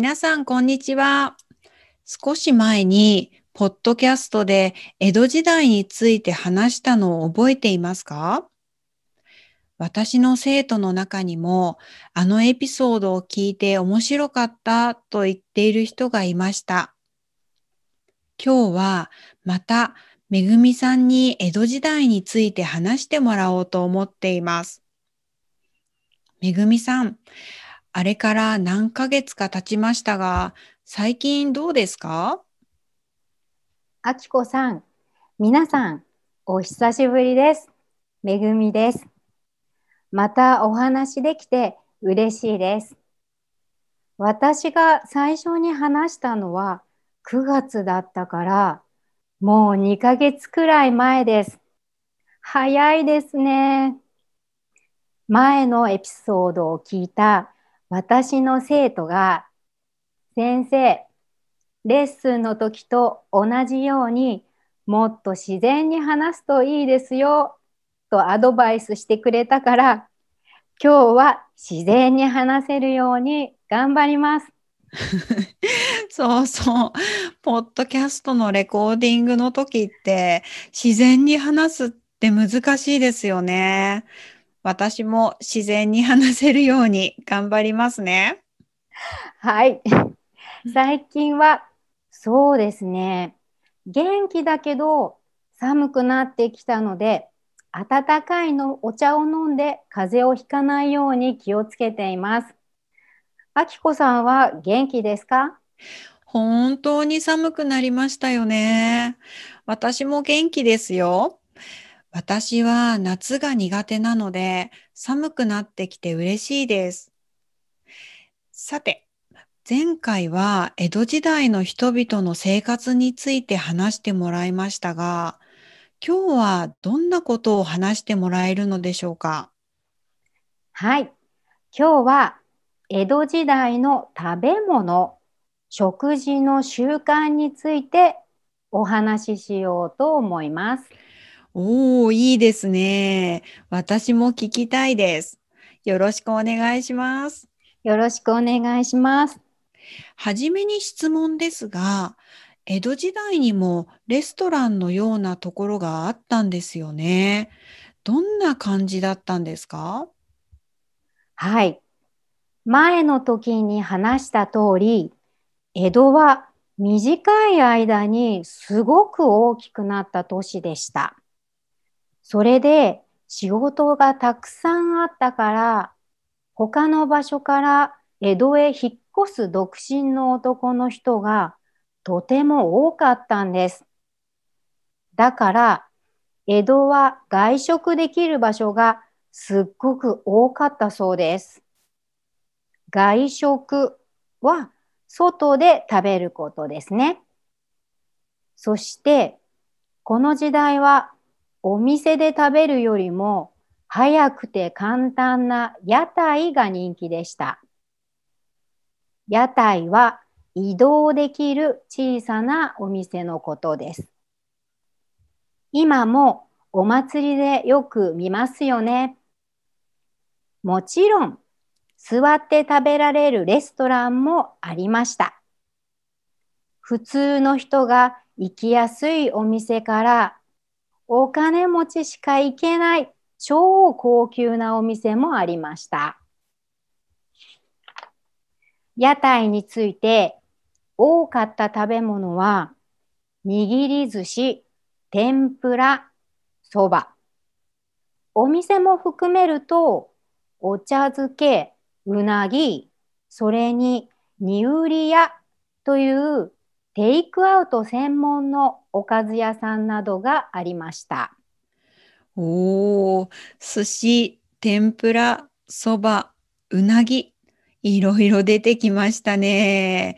皆さん、こんにちは。少し前に、ポッドキャストで江戸時代について話したのを覚えていますか？私の生徒の中にも、あのエピソードを聞いて面白かったと言っている人がいました。今日はまためぐみさんに江戸時代について話してもらおうと思っています。めぐみさん、あれから何ヶ月か経ちましたが、最近どうですか？あきこさん、皆さん、お久しぶりです。めぐみです。またお話できて嬉しいです。私が最初に話したのは9月だったから、もう2ヶ月くらい前です。早いですね。前のエピソードを聞いた私の生徒が、先生、レッスンの時と同じようにもっと自然に話すといいですよとアドバイスしてくれたから今日は自然に話せるように頑張ります。そうそう。ポッドキャストのレコーディングの時って自然に話すって難しいですよね。私も自然に話せるように頑張りますね。はい。最近はそうですね。元気だけど寒くなってきたので温かいのお茶を飲んで風邪をひかないように気をつけています。あきこさんは元気ですか？本当に寒くなりましたよね。私も元気ですよ。私は夏が苦手なので寒くなってきて嬉しいです。さて、前回は江戸時代の人々の生活について話してもらいましたが、今日はどんなことを話してもらえるのでしょうか？はい。今日は江戸時代の食べ物、食事の習慣についてお話ししようと思います。おお、いいですね。私も聞きたいです。よろしくお願いします。よろしくお願いします。はじめに質問ですが、江戸時代にもレストランのようなところがあったんですよね。どんな感じだったんですか？はい。前の時に話した通り、江戸は短い間にすごく大きくなった都市でした。それで仕事がたくさんあったから、他の場所から江戸へ引っ越す独身の男の人がとても多かったんです。だから、江戸は外食できる場所がすっごく多かったそうです。外食は外で食べることですね。そしてこの時代はお店で食べるよりも早くて簡単な屋台が人気でした。屋台は移動できる小さなお店のことです。今もお祭りでよく見ますよね。もちろん座って食べられるレストランもありました。普通の人が行きやすいお店からお金持ちしか行けない超高級なお店もありました。屋台について多かった食べ物は握り寿司、天ぷら、そば。お店も含めるとお茶漬け、うなぎ、それに煮売り屋というテイクアウト専門のおかず屋さんなどがありました。おお、寿司、天ぷら、そば、うなぎ、いろいろ出てきましたね。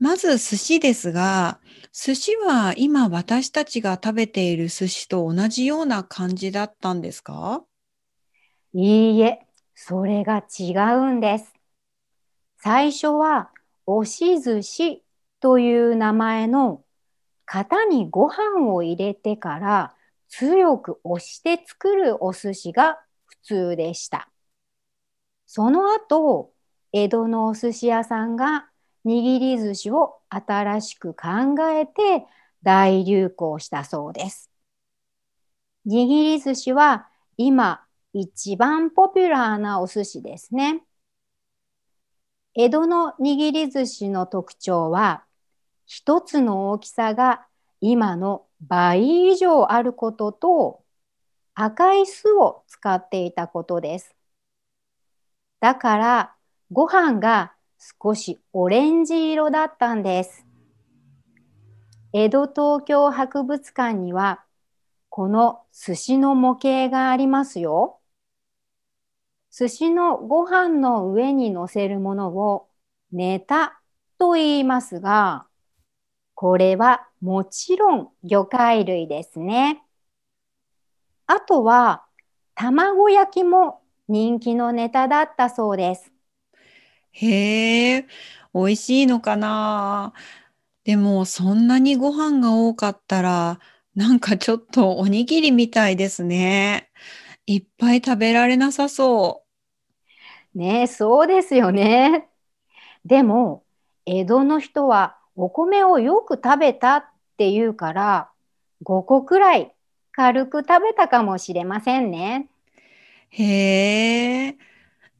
まず寿司ですが、寿司は今私たちが食べている寿司と同じような感じだったんですか？いいえ、それが違うんです。最初は押し寿司という名前の型にご飯を入れてから強く押して作るお寿司が普通でした。その後、江戸のお寿司屋さんが握り寿司を新しく考えて大流行したそうです。握り寿司は今一番ポピュラーなお寿司ですね。江戸の握り寿司の特徴は一つの大きさが今の倍以上あることと赤い酢を使っていたことです。だからご飯が少しオレンジ色だったんです。江戸東京博物館にはこの寿司の模型がありますよ。寿司のご飯の上に乗せるものをネタと言いますが、これはもちろん魚介類ですね。あとは卵焼きも人気のネタだったそうです。へえ、美味しいのかな？でもそんなにご飯が多かったら、なんかちょっとおにぎりみたいですね。いっぱい食べられなさそう。ねえ、そうですよね。でも、江戸の人はお米をよく食べたっていうから、5個くらい軽く食べたかもしれませんね。へえ。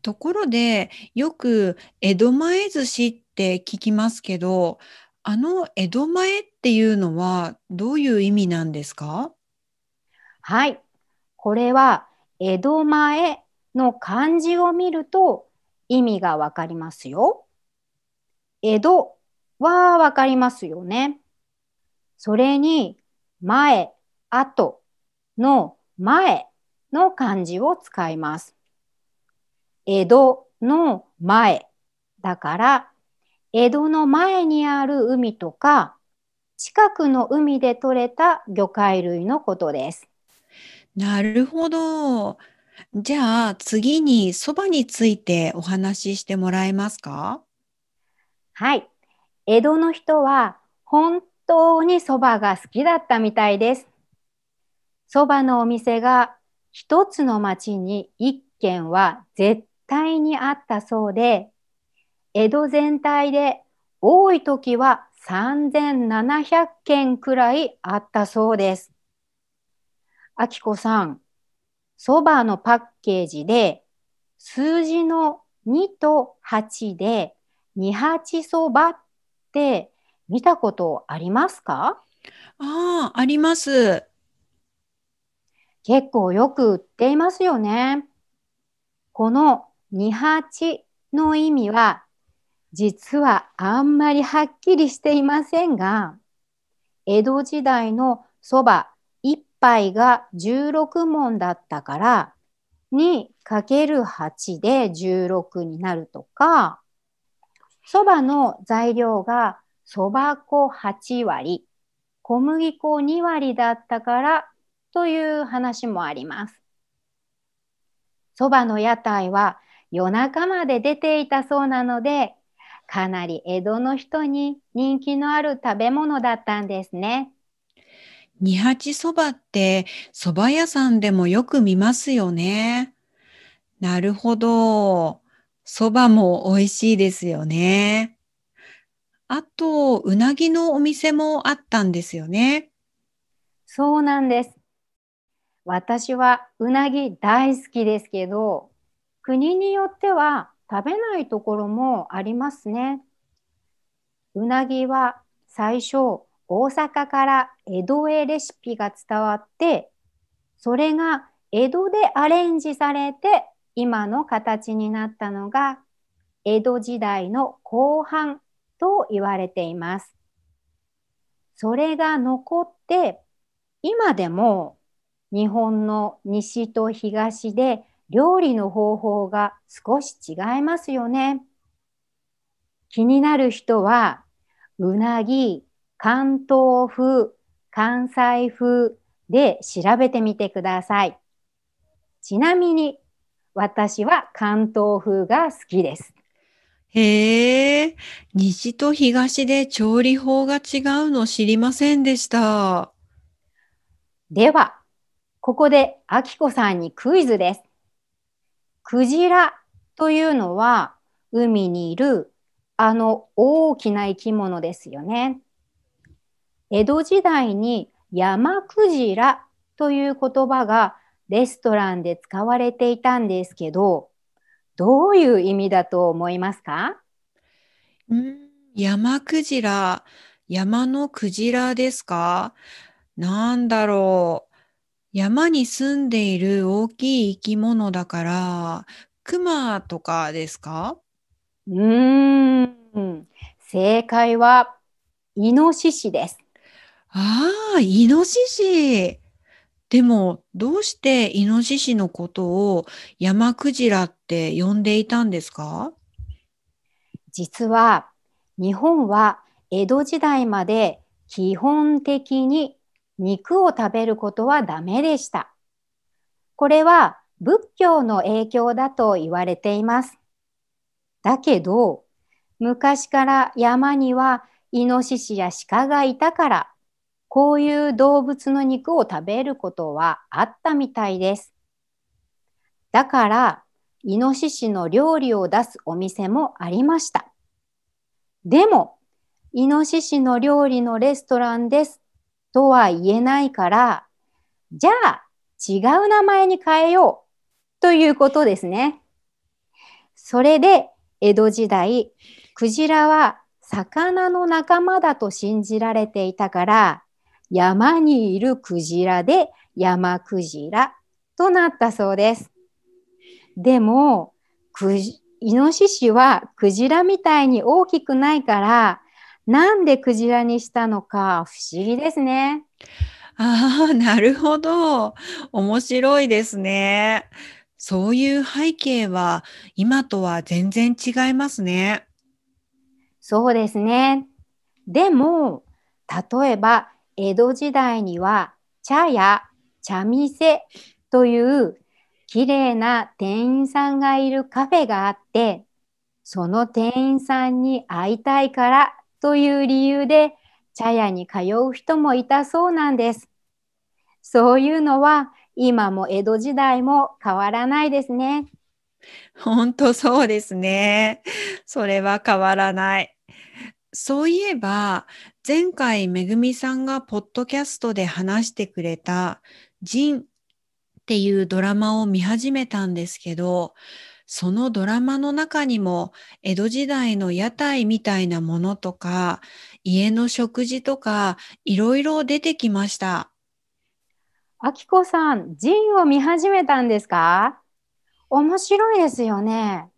ところで、よく江戸前寿司って聞きますけど、あの江戸前っていうのはどういう意味なんですか？はい。これは江戸前の漢字を見ると意味がわかりますよ。江戸はわかりますよね。それに前、後の前の漢字を使います。江戸の前だから江戸の前にある海とか、近くの海で採れた魚介類のことです。なるほど。じゃあ次にそばについてお話ししてもらえますか？はい。江戸の人は本当にそばが好きだったみたいです。そばのお店が一つの町に一軒は絶対にあったそうで、江戸全体で多い時は3700件くらいあったそうです。あきこさん、そばのパッケージで数字の2と8で二八そばって見たことありますか？ああ、あります。結構よく売っていますよね。この二八の意味は実はあんまりはっきりしていませんが、江戸時代のそば一杯が16問だったから、2かける8で16になるとか、そばの材料がそば粉8割、小麦粉2割だったからという話もあります。そばの屋台は夜中まで出ていたそうなので、かなり江戸の人に人気のある食べ物だったんですね。二八そばって蕎麦屋さんでもよく見ますよね。なるほど。蕎麦も美味しいですよね。あと、うなぎのお店もあったんですよね。そうなんです。私はうなぎ大好きですけど、国によっては食べないところもありますね。うなぎは最初大阪から江戸へレシピが伝わってそれが江戸でアレンジされて今の形になったのが江戸時代の後半と言われています。それが残って今でも日本の西と東で料理の方法が少し違いますよね。気になる人は、うなぎ、関東風、関西風で調べてみてください。ちなみに、私は関東風が好きです。へえ、西と東で調理法が違うの知りませんでした。では、ここであきこさんにクイズです。クジラというのは海にいるあの大きな生き物ですよね。江戸時代に山クジラという言葉がレストランで使われていたんですけど、どういう意味だと思いますか？ん山クジラ、山のクジラですか？なんだろう。山に住んでいる大きい生き物だから、クマとかですか？うーん、正解はイノシシです。ああ、イノシシ。でも、どうしてイノシシのことを山クジラって呼んでいたんですか？実は日本は江戸時代まで基本的に肉を食べることはダメでした。これは仏教の影響だと言われています。だけど、昔から山にはイノシシや鹿がいたから、こういう動物の肉を食べることはあったみたいです。だから、イノシシの料理を出すお店もありました。でも、イノシシの料理のレストランですとは言えないから、じゃあ違う名前に変えようということですね。それで江戸時代、クジラは魚の仲間だと信じられていたから、山にいるクジラで山クジラとなったそうです。でも、イノシシはクジラみたいに大きくないから、なんでクジラにしたのか不思議ですね。ああ、なるほど。面白いですね。そういう背景は今とは全然違いますね。そうですね。でも、例えば江戸時代には茶や茶店という綺麗な店員さんがいるカフェがあって、その店員さんに会いたいからという理由で茶屋に通う人もいたそうなんです。そういうのは今も江戸時代も変わらないですね。本当そうですね。それは変わらない。そういえば、前回めぐみさんがポッドキャストで話してくれたジンっていうドラマを見始めたんですけど、そのドラマの中にも江戸時代の屋台みたいなものとか、家の食事とか、いろいろ出てきました。あきこさん、ジンを見始めたんですか？面白いですよね。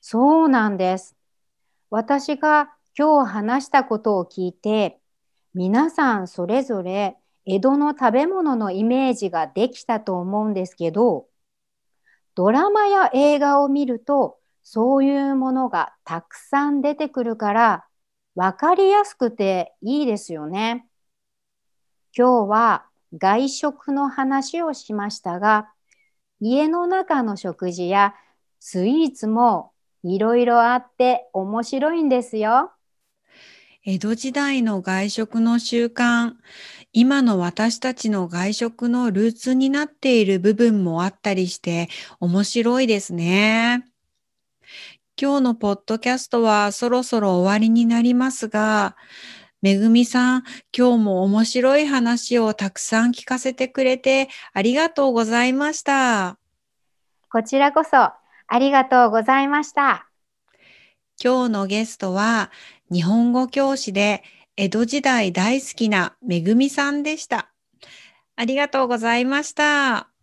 そうなんです。私が今日話したことを聞いて、皆さんそれぞれ江戸の食べ物のイメージができたと思うんですけど、ドラマや映画を見ると、そういうものがたくさん出てくるから、わかりやすくていいですよね。今日は外食の話をしましたが、家の中の食事やスイーツもいろいろあって面白いんですよ。江戸時代の外食の習慣、今の私たちの外食のルーツになっている部分もあったりして面白いですね。今日のポッドキャストはそろそろ終わりになりますが、めぐみさん、今日も面白い話をたくさん聞かせてくれてありがとうございました。こちらこそありがとうございました。今日のゲストは日本語教師で江戸時代大好きなめぐみさんでした。ありがとうございました。